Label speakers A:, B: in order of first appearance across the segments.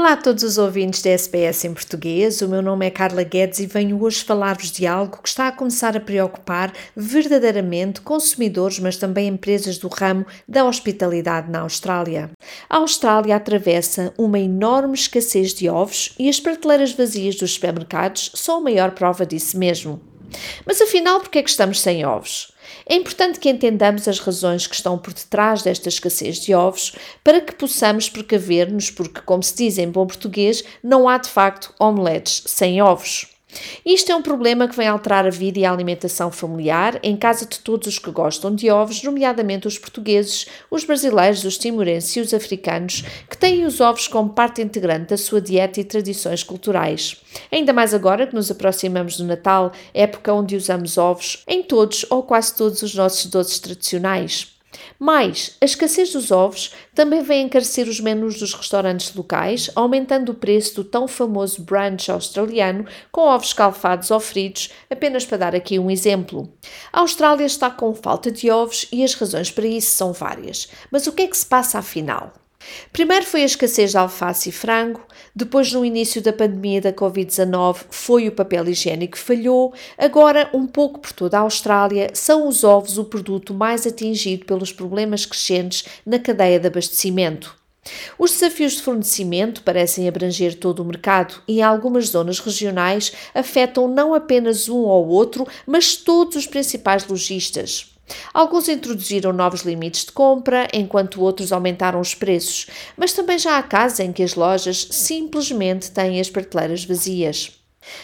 A: Olá a todos os ouvintes da SBS em português. O meu nome é Carla Guedes e venho hoje falar-vos de algo que está a começar a preocupar verdadeiramente consumidores, mas também empresas do ramo da hospitalidade na Austrália. A Austrália atravessa uma enorme escassez de ovos e as prateleiras vazias dos supermercados são a maior prova disso mesmo. Mas afinal, por que é que estamos sem ovos? É importante que entendamos as razões que estão por detrás desta escassez de ovos para que possamos precaver-nos, porque, como se diz em bom português, não há de facto omeletes sem ovos. Isto é um problema que vem alterar a vida e a alimentação familiar em casa de todos os que gostam de ovos, nomeadamente os portugueses, os brasileiros, os timorenses e os africanos, que têm os ovos como parte integrante da sua dieta e tradições culturais. Ainda mais agora que nos aproximamos do Natal, época onde usamos ovos em todos ou quase todos os nossos doces tradicionais. Mais, a escassez dos ovos também vem encarecer os menus dos restaurantes locais, aumentando o preço do tão famoso brunch australiano com ovos escalfados ou fritos, apenas para dar aqui um exemplo. A Austrália está com falta de ovos e as razões para isso são várias. Mas o que é que se passa afinal? Primeiro foi a escassez de alface e frango, depois, no início da pandemia da Covid-19, foi o papel higiênico que falhou, agora, um pouco por toda a Austrália, são os ovos o produto mais atingido pelos problemas crescentes na cadeia de abastecimento. Os desafios de fornecimento parecem abranger todo o mercado e, em algumas zonas regionais, afetam não apenas um ou outro, mas todos os principais lojistas. Alguns introduziram novos limites de compra, enquanto outros aumentaram os preços, mas também já há casos em que as lojas simplesmente têm as prateleiras vazias.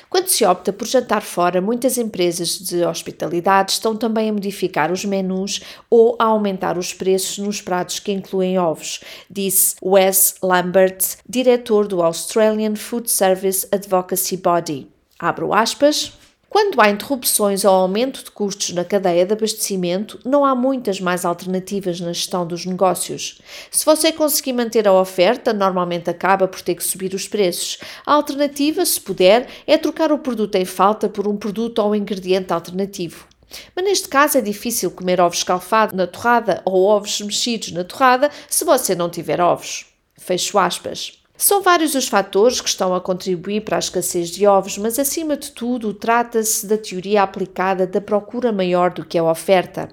A: Quando se opta por jantar fora, muitas empresas de hospitalidade estão também a modificar os menus ou a aumentar os preços nos pratos que incluem ovos, disse Wes Lambert, diretor do Australian Food Service Advocacy Body. Abro aspas. Quando há interrupções ou aumento de custos na cadeia de abastecimento, não há muitas mais alternativas na gestão dos negócios. Se você conseguir manter a oferta, normalmente acaba por ter que subir os preços. A alternativa, se puder, é trocar o produto em falta por um produto ou um ingrediente alternativo. Mas neste caso é difícil comer ovos escalfados na torrada ou ovos mexidos na torrada se você não tiver ovos. Fecho aspas. São vários os fatores que estão a contribuir para a escassez de ovos, mas acima de tudo trata-se da teoria aplicada da procura maior do que a oferta.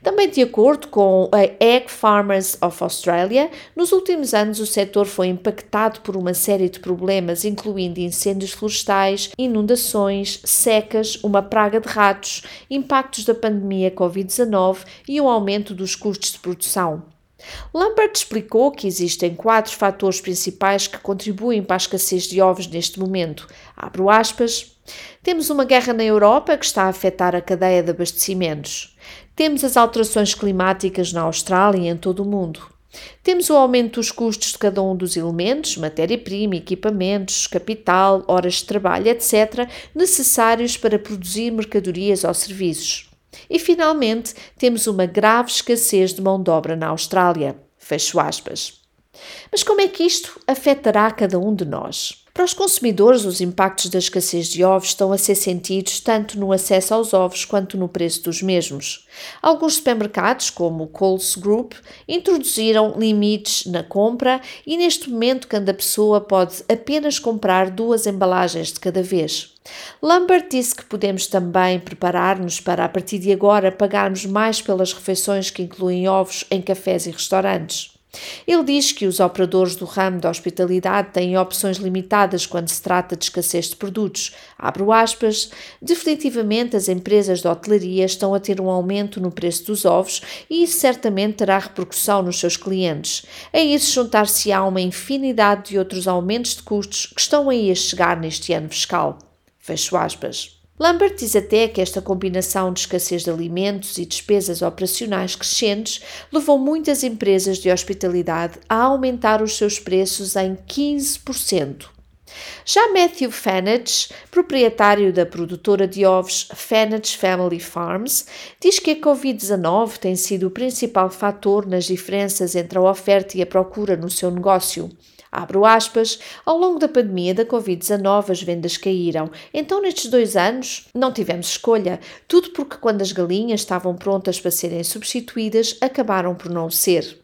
A: Também de acordo com a Egg Farmers of Australia, nos últimos anos o setor foi impactado por uma série de problemas, incluindo incêndios florestais, inundações, secas, uma praga de ratos, impactos da pandemia Covid-19 e um aumento dos custos de produção. Lambert explicou que existem quatro fatores principais que contribuem para a escassez de ovos neste momento. Abro aspas. Temos uma guerra na Europa que está a afetar a cadeia de abastecimentos. Temos as alterações climáticas na Austrália e em todo o mundo. Temos o aumento dos custos de cada um dos elementos, matéria-prima, equipamentos, capital, horas de trabalho, etc., necessários para produzir mercadorias ou serviços. E finalmente, temos uma grave escassez de mão de obra na Austrália. Fecho aspas. Mas como é que isto afetará cada um de nós? Para os consumidores, os impactos da escassez de ovos estão a ser sentidos tanto no acesso aos ovos quanto no preço dos mesmos. Alguns supermercados, como o Coles Group, introduziram limites na compra e neste momento cada pessoa pode apenas comprar duas embalagens de cada vez. Lambert disse que podemos também preparar-nos para, a partir de agora, pagarmos mais pelas refeições que incluem ovos em cafés e restaurantes. Ele diz que os operadores do ramo da hospitalidade têm opções limitadas quando se trata de escassez de produtos. Abro aspas, definitivamente as empresas de hotelaria estão a ter um aumento no preço dos ovos e isso certamente terá repercussão nos seus clientes. A isso juntar-se-á uma infinidade de outros aumentos de custos que estão aí a chegar neste ano fiscal. Fecho aspas. Lambert diz até que esta combinação de escassez de alimentos e despesas operacionais crescentes levou muitas empresas de hospitalidade a aumentar os seus preços em 15%. Já Matthew Fanage, proprietário da produtora de ovos Fanage Family Farms, diz que a Covid-19 tem sido o principal fator nas diferenças entre a oferta e a procura no seu negócio. Abro aspas, ao longo da pandemia da Covid-19 as vendas caíram, então nestes dois anos não tivemos escolha, tudo porque quando as galinhas estavam prontas para serem substituídas acabaram por não ser.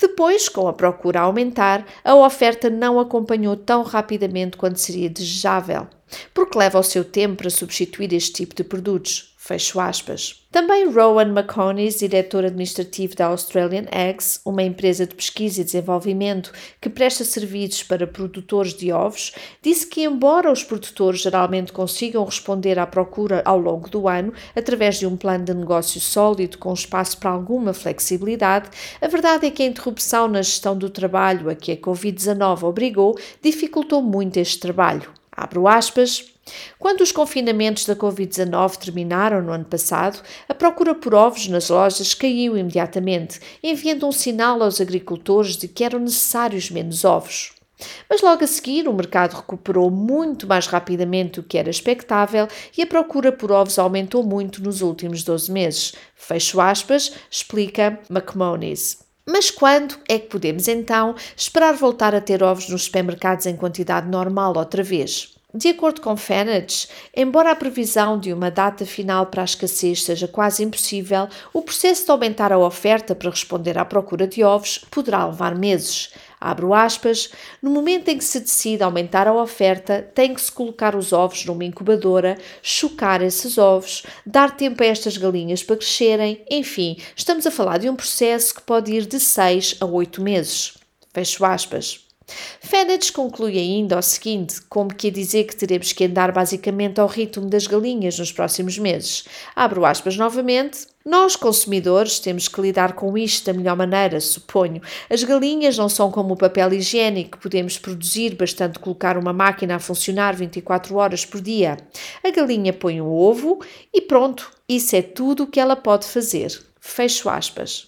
A: Depois, com a procura a aumentar, a oferta não acompanhou tão rapidamente quanto seria desejável, porque leva o seu tempo para substituir este tipo de produtos. Fecho aspas. Também Rowan McConey, diretor administrativo da Australian Eggs, uma empresa de pesquisa e desenvolvimento que presta serviços para produtores de ovos, disse que, embora os produtores geralmente consigam responder à procura ao longo do ano através de um plano de negócio sólido com espaço para alguma flexibilidade, a verdade é que a interrupção na gestão do trabalho a que a Covid-19 obrigou dificultou muito este trabalho. Abro aspas. Quando os confinamentos da Covid-19 terminaram no ano passado, a procura por ovos nas lojas caiu imediatamente, enviando um sinal aos agricultores de que eram necessários menos ovos. Mas logo a seguir, o mercado recuperou muito mais rapidamente do que era expectável e a procura por ovos aumentou muito nos últimos 12 meses. Fecho aspas, explica McMoneys. Mas quando é que podemos então esperar voltar a ter ovos nos supermercados em quantidade normal outra vez? De acordo com Fenage, embora a previsão de uma data final para a escassez seja quase impossível, o processo de aumentar a oferta para responder à procura de ovos poderá levar meses. Abro aspas, no momento em que se decide aumentar a oferta, tem que se colocar os ovos numa incubadora, chocar esses ovos, dar tempo a estas galinhas para crescerem, enfim, estamos a falar de um processo que pode ir de 6 a 8 meses. Fecho aspas. Fenech conclui ainda o seguinte, como que dizer que teremos que andar basicamente ao ritmo das galinhas nos próximos meses. Abro aspas novamente. Nós, consumidores, temos que lidar com isto da melhor maneira, suponho. As galinhas não são como o papel higiênico, podemos produzir bastante colocar uma máquina a funcionar 24 horas por dia. A galinha põe um ovo e pronto, isso é tudo o que ela pode fazer. Fecho aspas.